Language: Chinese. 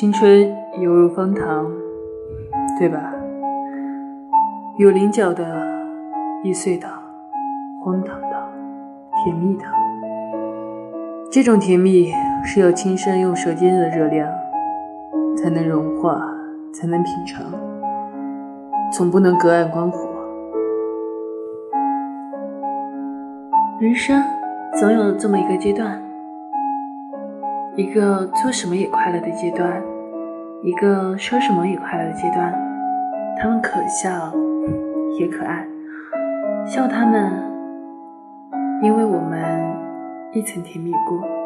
青春犹如方糖，对吧？有棱角的、易碎的、荒唐的、甜蜜的。这种甜蜜是要亲身用舌尖的热量才能融化，才能品尝，总不能隔岸观火。人生总有这么一个阶段。一个做什么也快乐的阶段，一个说什么也快乐的阶段，他们可笑也可爱，笑他们，因为我们一曾甜蜜过。